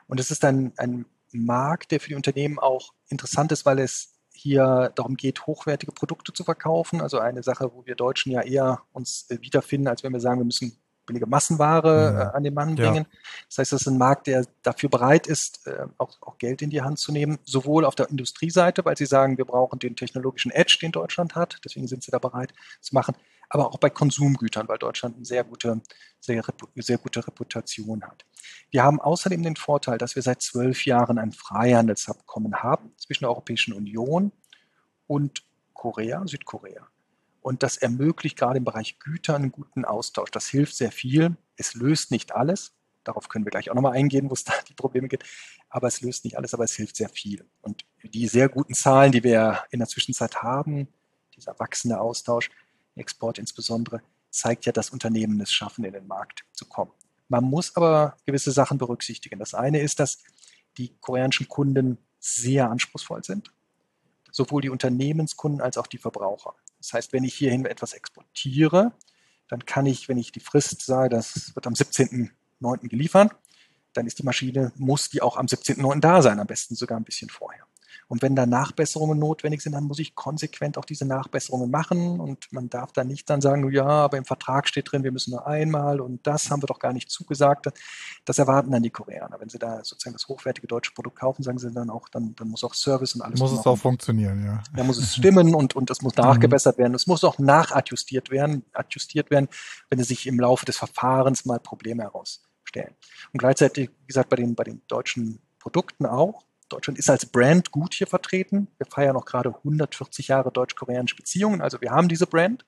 Und es ist ein, ein Markt, der für die Unternehmen auch interessant ist, weil es hier darum geht, hochwertige Produkte zu verkaufen. Also eine Sache, wo wir Deutschen ja eher uns äh, wiederfinden, als wenn wir sagen, wir müssen billige Massenware mhm. äh, an den Mann bringen. Ja. Das heißt, das ist ein Markt, der dafür bereit ist, äh, auch, auch, Geld in die Hand zu nehmen, sowohl auf der Industrieseite, weil sie sagen, wir brauchen den technologischen Edge, den Deutschland hat, deswegen sind sie da bereit zu machen, aber auch bei Konsumgütern, weil Deutschland eine sehr gute, sehr, sehr gute Reputation hat. Wir haben außerdem den Vorteil, dass wir seit zwölf Jahren ein Freihandelsabkommen haben zwischen der Europäischen Union und Korea, Südkorea. Und das ermöglicht gerade im Bereich Güter einen guten Austausch. Das hilft sehr viel. Es löst nicht alles. Darauf können wir gleich auch nochmal eingehen, wo es <laughs> da die Probleme gibt. Aber es löst nicht alles, aber es hilft sehr viel. Und die sehr guten Zahlen, die wir in der Zwischenzeit haben, dieser wachsende Austausch, Export insbesondere, zeigt ja, dass Unternehmen es schaffen, in den Markt zu kommen. Man muss aber gewisse Sachen berücksichtigen. Das eine ist, dass die koreanischen Kunden sehr anspruchsvoll sind, sowohl die Unternehmenskunden als auch die Verbraucher. Das heißt, wenn ich hierhin etwas exportiere, dann kann ich, wenn ich die Frist sage, das wird am 17.09. geliefert, dann ist die Maschine, muss die auch am 17.09. da sein, am besten sogar ein bisschen vorher. Und wenn da Nachbesserungen notwendig sind, dann muss ich konsequent auch diese Nachbesserungen machen. Und man darf dann nicht dann sagen, ja, aber im Vertrag steht drin, wir müssen nur einmal und das haben wir doch gar nicht zugesagt. Das erwarten dann die Koreaner. Wenn sie da sozusagen das hochwertige deutsche Produkt kaufen, sagen sie dann auch, dann, dann muss auch Service und alles. Muss es auch funktionieren, ja. Da muss es stimmen und, und das muss <laughs> mhm. nachgebessert werden. Es muss auch nachadjustiert werden, adjustiert werden, wenn es sich im Laufe des Verfahrens mal Probleme herausstellen. Und gleichzeitig, wie gesagt, bei den, bei den deutschen Produkten auch, Deutschland ist als Brand gut hier vertreten. Wir feiern auch gerade 140 Jahre deutsch-koreanische Beziehungen. Also wir haben diese Brand.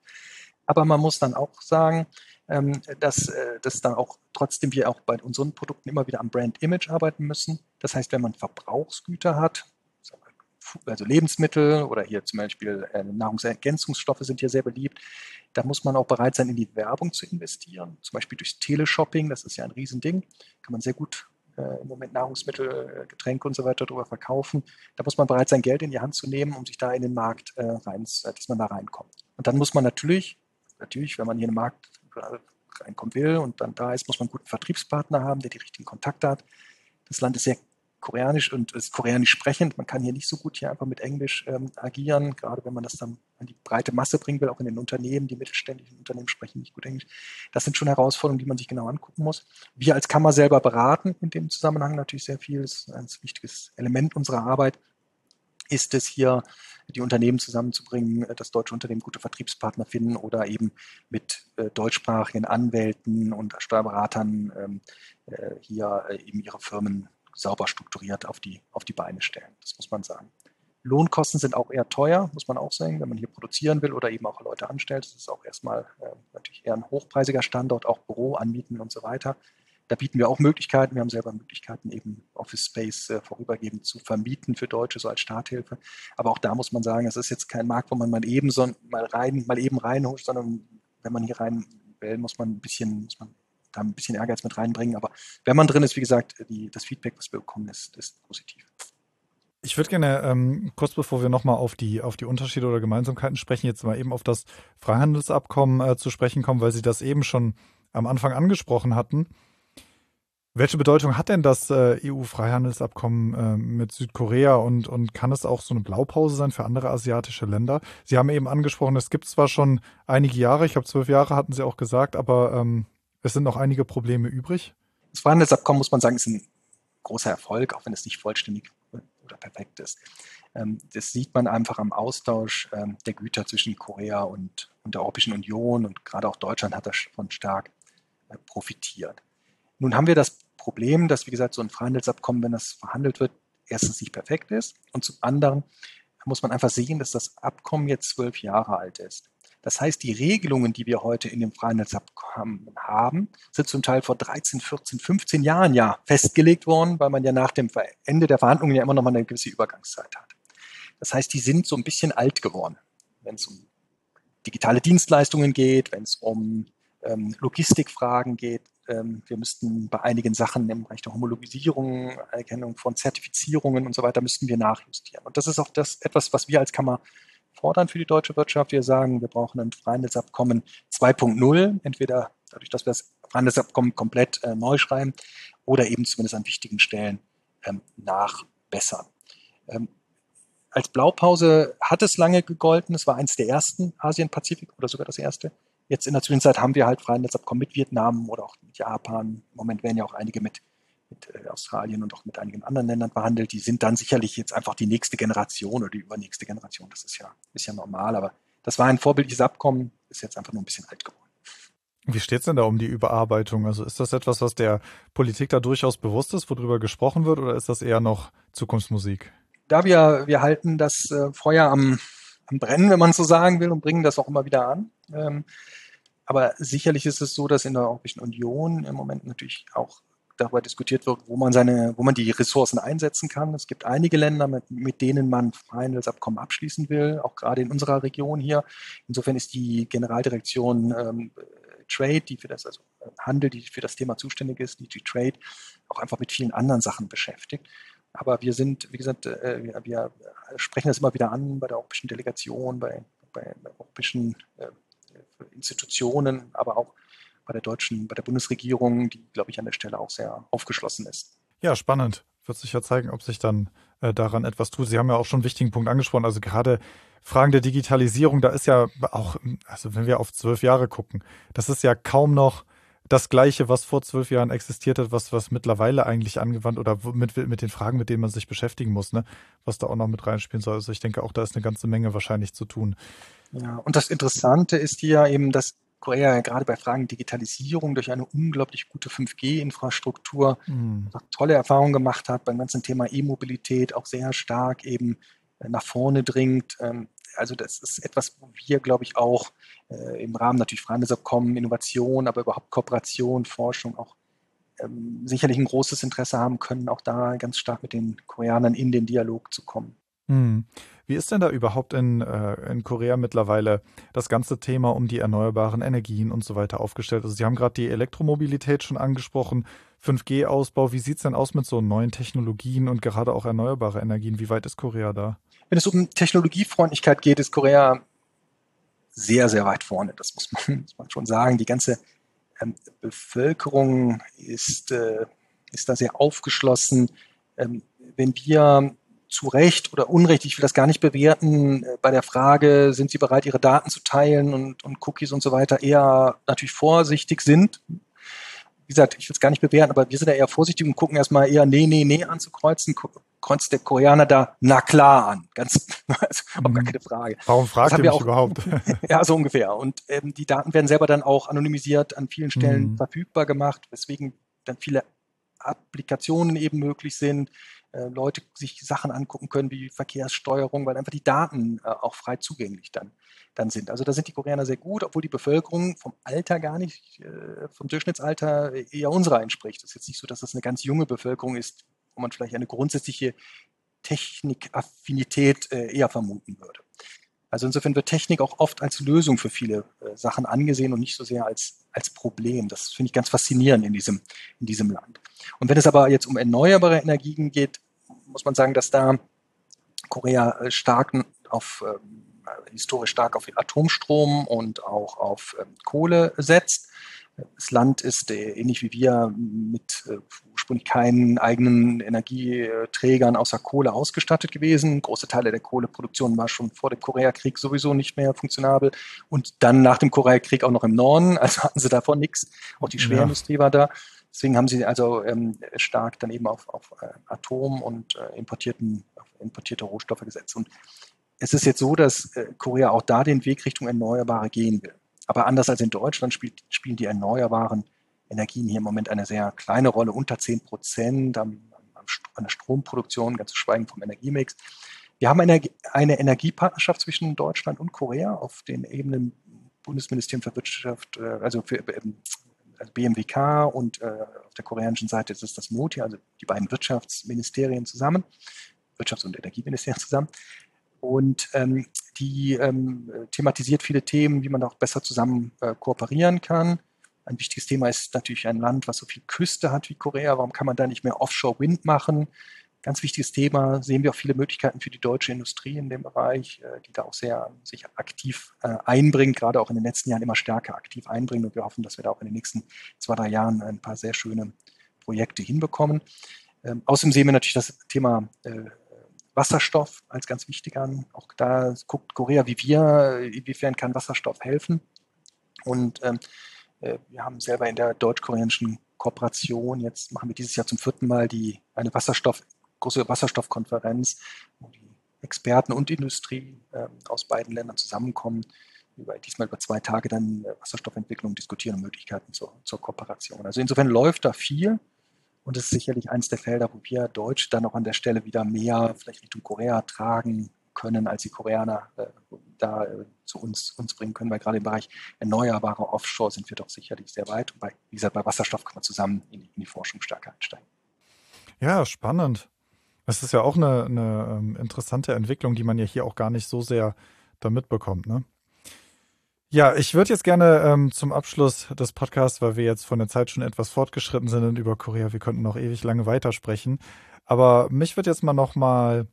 Aber man muss dann auch sagen, ähm, dass, äh, dass dann auch trotzdem wir auch bei unseren Produkten immer wieder am Brand-Image arbeiten müssen. Das heißt, wenn man Verbrauchsgüter hat, also Lebensmittel oder hier zum Beispiel äh, Nahrungsergänzungsstoffe sind hier sehr beliebt, da muss man auch bereit sein, in die Werbung zu investieren. Zum Beispiel durchs Teleshopping, das ist ja ein Riesending, kann man sehr gut im Moment Nahrungsmittel, äh, Getränke und so weiter darüber verkaufen. Da muss man bereit sein, Geld in die Hand zu nehmen, um sich da in den Markt äh, rein, dass man da reinkommt. Und dann muss man natürlich, natürlich, wenn man hier in den Markt reinkommen will und dann da ist, muss man einen guten Vertriebspartner haben, der die richtigen Kontakte hat. Das Land ist sehr Koreanisch und ist Koreanisch sprechend. Man kann hier nicht so gut hier einfach mit Englisch ähm, agieren, gerade wenn man das dann an die breite Masse bringen will, auch in den Unternehmen. Die mittelständischen Unternehmen sprechen nicht gut Englisch. Das sind schon Herausforderungen, die man sich genau angucken muss. Wir als Kammer selber beraten in dem Zusammenhang natürlich sehr viel. Das ist ein wichtiges Element unserer Arbeit. Ist es hier, die Unternehmen zusammenzubringen, das deutsche Unternehmen gute Vertriebspartner finden oder eben mit äh, deutschsprachigen Anwälten und Steuerberatern ähm, äh, hier äh, eben ihre Firmen sauber strukturiert auf die, auf die Beine stellen. Das muss man sagen. Lohnkosten sind auch eher teuer, muss man auch sagen, wenn man hier produzieren will oder eben auch Leute anstellt. Das ist auch erstmal äh, natürlich eher ein hochpreisiger Standort, auch Büro anmieten und so weiter. Da bieten wir auch Möglichkeiten. Wir haben selber Möglichkeiten, eben Office Space äh, vorübergehend zu vermieten für Deutsche, so als Starthilfe. Aber auch da muss man sagen, es ist jetzt kein Markt, wo man mal eben so mal rein, mal eben reinholt, sondern wenn man hier rein will, muss man ein bisschen, muss man da ein bisschen Ehrgeiz mit reinbringen. Aber wenn man drin ist, wie gesagt, die, das Feedback, was wir bekommen, ist, ist positiv. Ich würde gerne ähm, kurz bevor wir nochmal auf die, auf die Unterschiede oder Gemeinsamkeiten sprechen, jetzt mal eben auf das Freihandelsabkommen äh, zu sprechen kommen, weil Sie das eben schon am Anfang angesprochen hatten. Welche Bedeutung hat denn das äh, EU-Freihandelsabkommen äh, mit Südkorea und, und kann es auch so eine Blaupause sein für andere asiatische Länder? Sie haben eben angesprochen, es gibt zwar schon einige Jahre, ich glaube zwölf Jahre hatten Sie auch gesagt, aber ähm, es sind noch einige Probleme übrig. Das Freihandelsabkommen, muss man sagen, ist ein großer Erfolg, auch wenn es nicht vollständig oder perfekt ist. Ähm, das sieht man einfach am Austausch ähm, der Güter zwischen Korea und, und der Europäischen Union und gerade auch Deutschland hat davon stark äh, profitiert. Nun haben wir das Problem, dass, wie gesagt, so ein Freihandelsabkommen, wenn das verhandelt wird, erstens nicht perfekt ist und zum anderen muss man einfach sehen, dass das Abkommen jetzt zwölf Jahre alt ist. Das heißt, die Regelungen, die wir heute in dem Freihandelsabkommen haben, sind zum Teil vor 13, 14, 15 Jahren ja festgelegt worden, weil man ja nach dem Ende der Verhandlungen ja immer noch mal eine gewisse Übergangszeit hat. Das heißt, die sind so ein bisschen alt geworden, wenn es um digitale Dienstleistungen geht, wenn es um ähm, Logistikfragen geht. Ähm, wir müssten bei einigen Sachen im Bereich der Homologisierung, Erkennung von Zertifizierungen und so weiter, müssten wir nachjustieren. Und das ist auch das etwas, was wir als Kammer fordern für die deutsche Wirtschaft. Wir sagen, wir brauchen ein Freihandelsabkommen 2.0, entweder dadurch, dass wir das Freihandelsabkommen komplett äh, neu schreiben oder eben zumindest an wichtigen Stellen ähm, nachbessern. Ähm, als Blaupause hat es lange gegolten. Es war eins der ersten Asien-Pazifik oder sogar das erste. Jetzt in der Zwischenzeit haben wir halt Freihandelsabkommen mit Vietnam oder auch mit Japan. Im Moment werden ja auch einige mit mit äh, Australien und auch mit einigen anderen Ländern verhandelt. Die sind dann sicherlich jetzt einfach die nächste Generation oder die übernächste Generation. Das ist ja, ist ja normal, aber das war ein vorbildliches Abkommen, ist jetzt einfach nur ein bisschen alt geworden. Wie steht es denn da um die Überarbeitung? Also ist das etwas, was der Politik da durchaus bewusst ist, worüber gesprochen wird, oder ist das eher noch Zukunftsmusik? Da wir, wir halten das äh, Feuer am, am Brennen, wenn man so sagen will, und bringen das auch immer wieder an. Ähm, aber sicherlich ist es so, dass in der Europäischen Union im Moment natürlich auch darüber diskutiert wird, wo man seine, wo man die Ressourcen einsetzen kann. Es gibt einige Länder, mit, mit denen man Freihandelsabkommen abschließen will, auch gerade in unserer Region hier. Insofern ist die Generaldirektion ähm, Trade, die für das, also Handel, die für das Thema zuständig ist, die Trade, auch einfach mit vielen anderen Sachen beschäftigt. Aber wir sind, wie gesagt, äh, wir, wir, sprechen das immer wieder an bei der europäischen Delegation, bei, bei europäischen äh, Institutionen, aber auch bei der deutschen, bei der Bundesregierung, die, glaube ich, an der Stelle auch sehr aufgeschlossen ist. Ja, spannend. Wird sich ja zeigen, ob sich dann äh, daran etwas tut. Sie haben ja auch schon einen wichtigen Punkt angesprochen. Also gerade Fragen der Digitalisierung, da ist ja auch, also wenn wir auf zwölf Jahre gucken, das ist ja kaum noch das Gleiche, was vor zwölf Jahren existiert hat, was, was mittlerweile eigentlich angewandt oder mit, mit den Fragen, mit denen man sich beschäftigen muss, ne? was da auch noch mit reinspielen soll. Also ich denke auch, da ist eine ganze Menge wahrscheinlich zu tun. Ja, und das Interessante ist hier eben, dass Korea gerade bei Fragen Digitalisierung durch eine unglaublich gute 5G-Infrastruktur mhm. tolle Erfahrungen gemacht hat beim ganzen Thema E-Mobilität, auch sehr stark eben äh, nach vorne dringt. Ähm, also das ist etwas, wo wir, glaube ich, auch äh, im Rahmen natürlich Freihandelsabkommen, Innovation, aber überhaupt Kooperation, Forschung auch ähm, sicherlich ein großes Interesse haben können, auch da ganz stark mit den Koreanern in den Dialog zu kommen. Hm. Wie ist denn da überhaupt in, äh, in Korea mittlerweile das ganze Thema um die erneuerbaren Energien und so weiter aufgestellt? Also Sie haben gerade die Elektromobilität schon angesprochen, 5G-Ausbau. Wie sieht es denn aus mit so neuen Technologien und gerade auch erneuerbare Energien? Wie weit ist Korea da? Wenn es um Technologiefreundlichkeit geht, ist Korea sehr, sehr weit vorne. Das muss man, <laughs> muss man schon sagen. Die ganze ähm, Bevölkerung ist, äh, ist da sehr aufgeschlossen. Ähm, wenn wir zu Recht oder Unrecht, ich will das gar nicht bewerten, äh, bei der Frage, sind Sie bereit, Ihre Daten zu teilen und, und Cookies und so weiter, eher natürlich vorsichtig sind. Wie gesagt, ich will es gar nicht bewerten, aber wir sind da eher vorsichtig und gucken erstmal eher nee, nee, nee anzukreuzen. Kreuzt der Koreaner da na klar an. Ganz, <laughs> also, mhm. gar keine Frage. Warum fragt ihr mich auch, überhaupt? <laughs> ja, so ungefähr. Und ähm, die Daten werden selber dann auch anonymisiert an vielen Stellen mhm. verfügbar gemacht, weswegen dann viele Applikationen eben möglich sind, äh, Leute sich Sachen angucken können wie Verkehrssteuerung, weil einfach die Daten äh, auch frei zugänglich dann, dann sind. Also da sind die Koreaner sehr gut, obwohl die Bevölkerung vom Alter gar nicht, äh, vom Durchschnittsalter eher unserer entspricht. Es ist jetzt nicht so, dass das eine ganz junge Bevölkerung ist, wo man vielleicht eine grundsätzliche Technikaffinität eher vermuten würde. Also insofern wird Technik auch oft als Lösung für viele äh, Sachen angesehen und nicht so sehr als, als Problem. Das finde ich ganz faszinierend in diesem, in diesem Land. Und wenn es aber jetzt um erneuerbare Energien geht, muss man sagen, dass da Korea äh, stark auf, ähm, historisch stark auf Atomstrom und auch auf ähm, Kohle setzt. Das Land ist äh, ähnlich wie wir mit äh, ursprünglich keinen eigenen Energieträgern außer Kohle ausgestattet gewesen. Große Teile der Kohleproduktion war schon vor dem Koreakrieg sowieso nicht mehr funktionabel und dann nach dem Koreakrieg auch noch im Norden. <laughs> Also hatten sie davon nichts. Auch die Schwerindustrie ja. war da. Deswegen haben sie also ähm, stark dann eben auf, auf äh, Atom und äh, importierten, importierte Rohstoffe gesetzt. Und es ist jetzt so, dass äh, Korea auch da den Weg Richtung Erneuerbare gehen will. Aber anders als in Deutschland spielt, spielen die erneuerbaren Energien hier im Moment eine sehr kleine Rolle, unter 10 Prozent an, der Stromproduktion, ganz zu schweigen vom Energiemix. Wir haben eine, eine Energiepartnerschaft zwischen Deutschland und Korea auf den Ebenen Bundesministerium für Wirtschaft, äh, also für ähm, also BMWK und äh, auf der koreanischen Seite ist es das MOTI, also die beiden Wirtschaftsministerien zusammen, Wirtschafts- und Energieministerien zusammen. Und ähm, die ähm, thematisiert viele Themen, wie man auch besser zusammen äh, kooperieren kann. Ein wichtiges Thema ist natürlich ein Land, was so viel Küste hat wie Korea. Warum kann man da nicht mehr Offshore-Wind machen? Ganz wichtiges Thema. Sehen wir auch viele Möglichkeiten für die deutsche Industrie in dem Bereich, äh, die da auch sehr sich aktiv äh, einbringt, gerade auch in den letzten Jahren immer stärker aktiv einbringen. Und wir hoffen, dass wir da auch in den nächsten zwei, drei Jahren ein paar sehr schöne Projekte hinbekommen. Ähm, außerdem sehen wir natürlich das Thema äh, Wasserstoff als ganz wichtig an. Auch da guckt Korea wie wir, inwiefern kann Wasserstoff helfen. Und ähm, äh, wir haben selber in der deutsch-koreanischen Kooperation, jetzt machen wir dieses Jahr zum vierten Mal die, eine Wasserstoff, große Wasserstoffkonferenz, wo die Experten und Industrie äh, aus beiden Ländern zusammenkommen, über, diesmal über zwei Tage dann äh, Wasserstoffentwicklung diskutieren und Möglichkeiten zur, zur Kooperation. Also insofern läuft da viel. Und es ist sicherlich eines der Felder, wo wir Deutsch dann auch an der Stelle wieder mehr vielleicht Richtung Korea tragen können, als die Koreaner äh, da äh, zu uns, uns bringen können, weil gerade im Bereich erneuerbare Offshore sind wir doch sicherlich sehr weit. Und bei, wie gesagt, bei Wasserstoff kann man zusammen in die, in die Forschung stärker einsteigen. Ja, spannend. Das ist ja auch eine, eine ähm, interessante Entwicklung, die man ja hier auch gar nicht so sehr da mitbekommt, ne? Ja, ich würde jetzt gerne ähm, zum Abschluss des Podcasts, weil wir jetzt von der Zeit schon etwas fortgeschritten sind über Korea, wir könnten noch ewig lange weitersprechen. Aber mich würde jetzt mal nochmal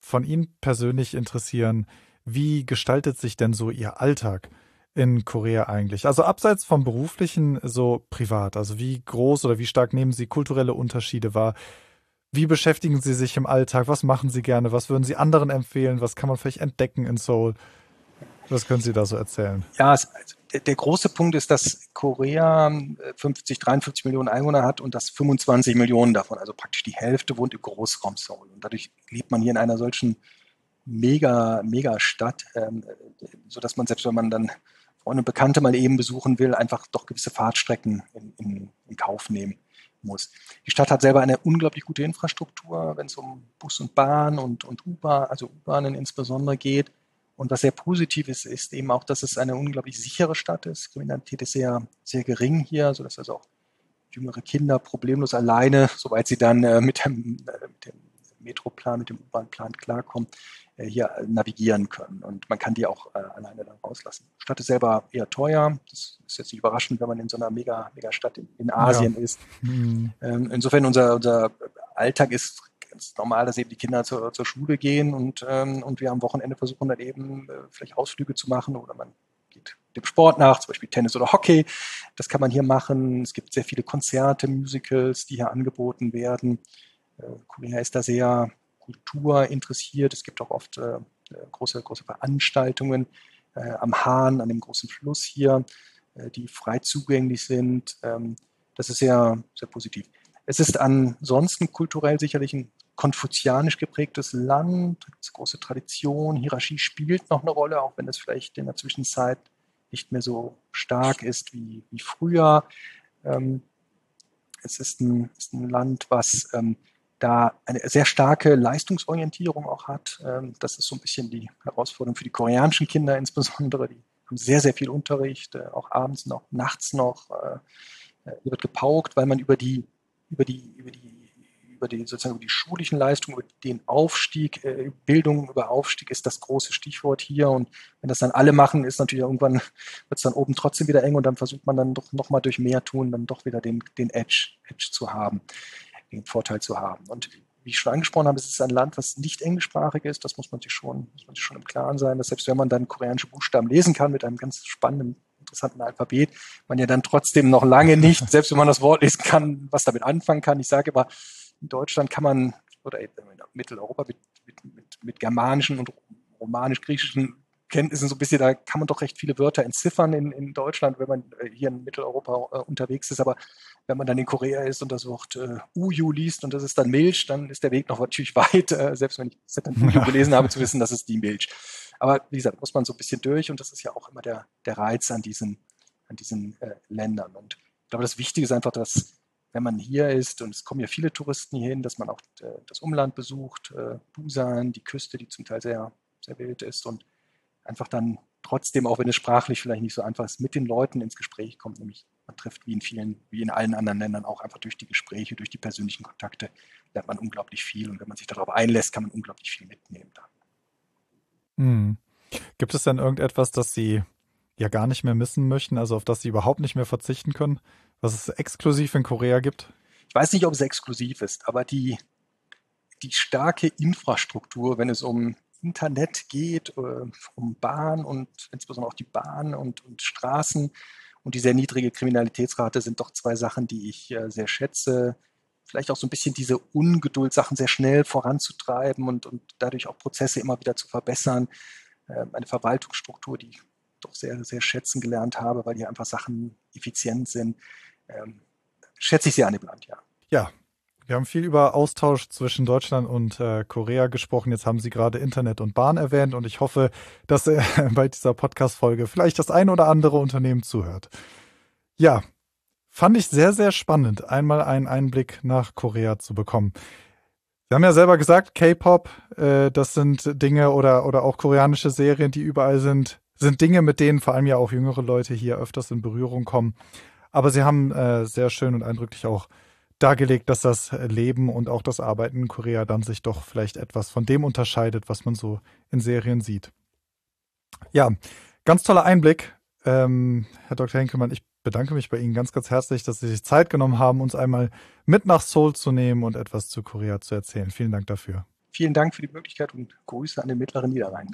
von Ihnen persönlich interessieren, wie gestaltet sich denn so Ihr Alltag in Korea eigentlich? Also abseits vom beruflichen, so privat. Also wie groß oder wie stark nehmen Sie kulturelle Unterschiede wahr? Wie beschäftigen Sie sich im Alltag? Was machen Sie gerne? Was würden Sie anderen empfehlen? Was kann man vielleicht entdecken in Seoul? Was können Sie da so erzählen? Ja, also der große Punkt ist, dass Korea 50, äh, 53 Millionen Einwohner hat und dass 25 Millionen davon, also praktisch die Hälfte, wohnt im Großraum Seoul. Und dadurch lebt man hier in einer solchen mega, mega Stadt, ähm, sodass man selbst wenn man dann Freunde und Bekannte mal eben besuchen will, einfach doch gewisse Fahrtstrecken in, in, in Kauf nehmen muss. Die Stadt hat selber eine unglaublich gute Infrastruktur, wenn es um Bus und Bahn und, und U-Bahn, also U-Bahnen insbesondere geht. Und was sehr positiv ist, ist eben auch, dass es eine unglaublich sichere Stadt ist. Kriminalität ist sehr, sehr gering hier, sodass also auch jüngere Kinder problemlos alleine, soweit sie dann äh, mit, dem, äh, mit dem Metroplan, mit dem U-Bahn-Plan klarkommen, äh, hier navigieren können. Und man kann die auch äh, alleine dann rauslassen. Die Stadt ist selber eher teuer. Das ist jetzt nicht überraschend, wenn man in so einer mega, mega Stadt in, in Asien ja. ist. Mhm. Ähm, insofern unser, unser Alltag ist ganz normal, dass eben die Kinder zur, zur Schule gehen und, ähm, und wir am Wochenende versuchen dann eben äh, vielleicht Ausflüge zu machen oder man geht dem Sport nach, zum Beispiel Tennis oder Hockey. Das kann man hier machen. Es gibt sehr viele Konzerte, Musicals, die hier angeboten werden. Äh, Korea ist da sehr kulturinteressiert. Es gibt auch oft äh, große, große Veranstaltungen äh, am Hahn, an dem großen Fluss hier, äh, die frei zugänglich sind. Ähm, das ist sehr, sehr positiv. Es ist ansonsten kulturell sicherlich ein konfuzianisch geprägtes Land, große Tradition, Hierarchie spielt noch eine Rolle, auch wenn es vielleicht in der Zwischenzeit nicht mehr so stark ist wie, wie früher. Ähm, es ist ein, ist ein, Land, was ähm, da eine sehr starke Leistungsorientierung auch hat. Ähm, das ist so ein bisschen die Herausforderung für die koreanischen Kinder insbesondere. Die haben sehr, sehr viel Unterricht, äh, auch abends noch, nachts noch. Äh, äh wird gepaukt, weil man über die über die, über die, über die sozusagen über die schulischen Leistungen, über den Aufstieg, äh, Bildung über Aufstieg ist das große Stichwort hier. Und wenn das dann alle machen, ist natürlich irgendwann, wird es dann oben trotzdem wieder eng und dann versucht man dann doch nochmal durch mehr tun, dann doch wieder den, den Edge, Edge zu haben, den Vorteil zu haben. Und wie ich schon angesprochen habe, es ist ein Land, was nicht englischsprachig ist. Das muss man sich schon, muss man sich schon im Klaren sein, dass selbst wenn man dann koreanische Buchstaben lesen kann mit einem ganz spannenden interessanten Alphabet, man ja dann trotzdem noch lange nicht, <laughs> selbst wenn man das Wort lesen kann, was damit anfangen kann. Ich sage aber, in Deutschland kann man, oder in Mitteleuropa mit, mit, mit, mit germanischen und romanisch-griechischen Kenntnissen so ein bisschen, da kann man doch recht viele Wörter entziffern in, in Deutschland, wenn man äh, hier in Mitteleuropa äh, unterwegs ist. Aber wenn man dann in Korea ist und das Wort äh, Uju liest und das ist dann Milch, dann ist der Weg noch natürlich <laughs> weit, äh, selbst wenn ich das dann <laughs> Uju gelesen habe, zu wissen, das ist die Milch. Aber wie gesagt, muss man so ein bisschen durch und das ist ja auch immer der, der Reiz an diesen, an diesen äh, Ländern. Und ich glaube, das Wichtige ist einfach, dass wenn man hier ist, und es kommen ja viele Touristen hier hin, dass man auch äh, das Umland besucht, äh, Busan, die Küste, die zum Teil sehr, sehr wild ist und einfach dann trotzdem, auch wenn es sprachlich vielleicht nicht so einfach ist, mit den Leuten ins Gespräch kommt, nämlich man trifft wie in vielen, wie in allen anderen Ländern auch einfach durch die Gespräche, durch die persönlichen Kontakte lernt man unglaublich viel und wenn man sich darauf einlässt, kann man unglaublich viel mitnehmen. Hm. Gibt es denn irgendetwas, das Sie ja gar nicht mehr missen möchten, also auf das Sie überhaupt nicht mehr verzichten können, was es exklusiv in Korea gibt? Ich weiß nicht, ob es exklusiv ist, aber die, die starke Infrastruktur, wenn es um Internet geht, äh, um Bahn und insbesondere auch die Bahn und, und Straßen und die sehr niedrige Kriminalitätsrate sind doch zwei Sachen, die ich äh, sehr schätze vielleicht auch so ein bisschen diese Ungeduld, Sachen sehr schnell voranzutreiben und, und dadurch auch Prozesse immer wieder zu verbessern. Ähm, eine Verwaltungsstruktur, die ich doch sehr, sehr schätzen gelernt habe, weil hier einfach Sachen effizient sind. Ähm, schätze ich sehr an dem Land, ja. Ja, wir haben viel über Austausch zwischen Deutschland und äh, Korea gesprochen. Jetzt haben Sie gerade Internet und Bahn erwähnt und ich hoffe, dass äh, <laughs> bei dieser Podcast-Folge vielleicht das ein oder andere Unternehmen zuhört. Ja, Fand ich sehr, sehr spannend, einmal einen Einblick nach Korea zu bekommen. Sie haben ja selber gesagt, K-Pop, äh, das sind Dinge oder, oder auch koreanische Serien, die überall sind, sind Dinge, mit denen vor allem ja auch jüngere Leute hier öfters in Berührung kommen. Aber Sie haben äh, sehr schön und eindrücklich auch dargelegt, dass das Leben und auch das Arbeiten in Korea dann sich doch vielleicht etwas von dem unterscheidet, was man so in Serien sieht. Ja, ganz toller Einblick. Ähm, Herr Dr. Henkelmann, ich bedanke mich bei Ihnen ganz, ganz herzlich, dass Sie sich Zeit genommen haben, uns einmal mit nach Seoul zu nehmen und etwas zu Korea zu erzählen. Vielen Dank dafür. Vielen Dank für die Möglichkeit und Grüße an den mittleren Niederrhein.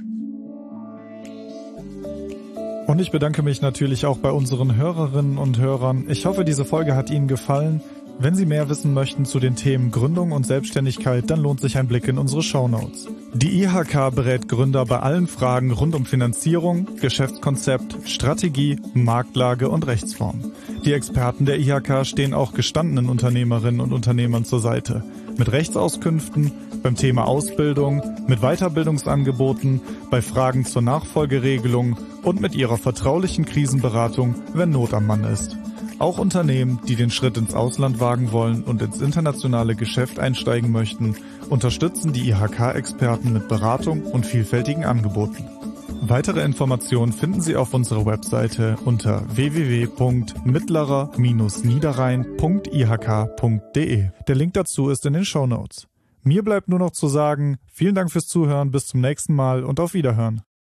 Und ich bedanke mich natürlich auch bei unseren Hörerinnen und Hörern. Ich hoffe, diese Folge hat Ihnen gefallen. Wenn Sie mehr wissen möchten zu den Themen Gründung und Selbstständigkeit, dann lohnt sich ein Blick in unsere Show Notes. Die IHK berät Gründer bei allen Fragen rund um Finanzierung, Geschäftskonzept, Strategie, Marktlage und Rechtsform. Die Experten der IHK stehen auch gestandenen Unternehmerinnen und Unternehmern zur Seite. Mit Rechtsauskünften, beim Thema Ausbildung, mit Weiterbildungsangeboten, bei Fragen zur Nachfolgeregelung und mit ihrer vertraulichen Krisenberatung, wenn Not am Mann ist. Auch Unternehmen, die den Schritt ins Ausland wagen wollen und ins internationale Geschäft einsteigen möchten, unterstützen die IHK-Experten mit Beratung und vielfältigen Angeboten. Weitere Informationen finden Sie auf unserer Webseite unter www.mittlerer-niederrhein.ihk.de. Der Link dazu ist in den Show Notes. Mir bleibt nur noch zu sagen, vielen Dank fürs Zuhören, bis zum nächsten Mal und auf Wiederhören.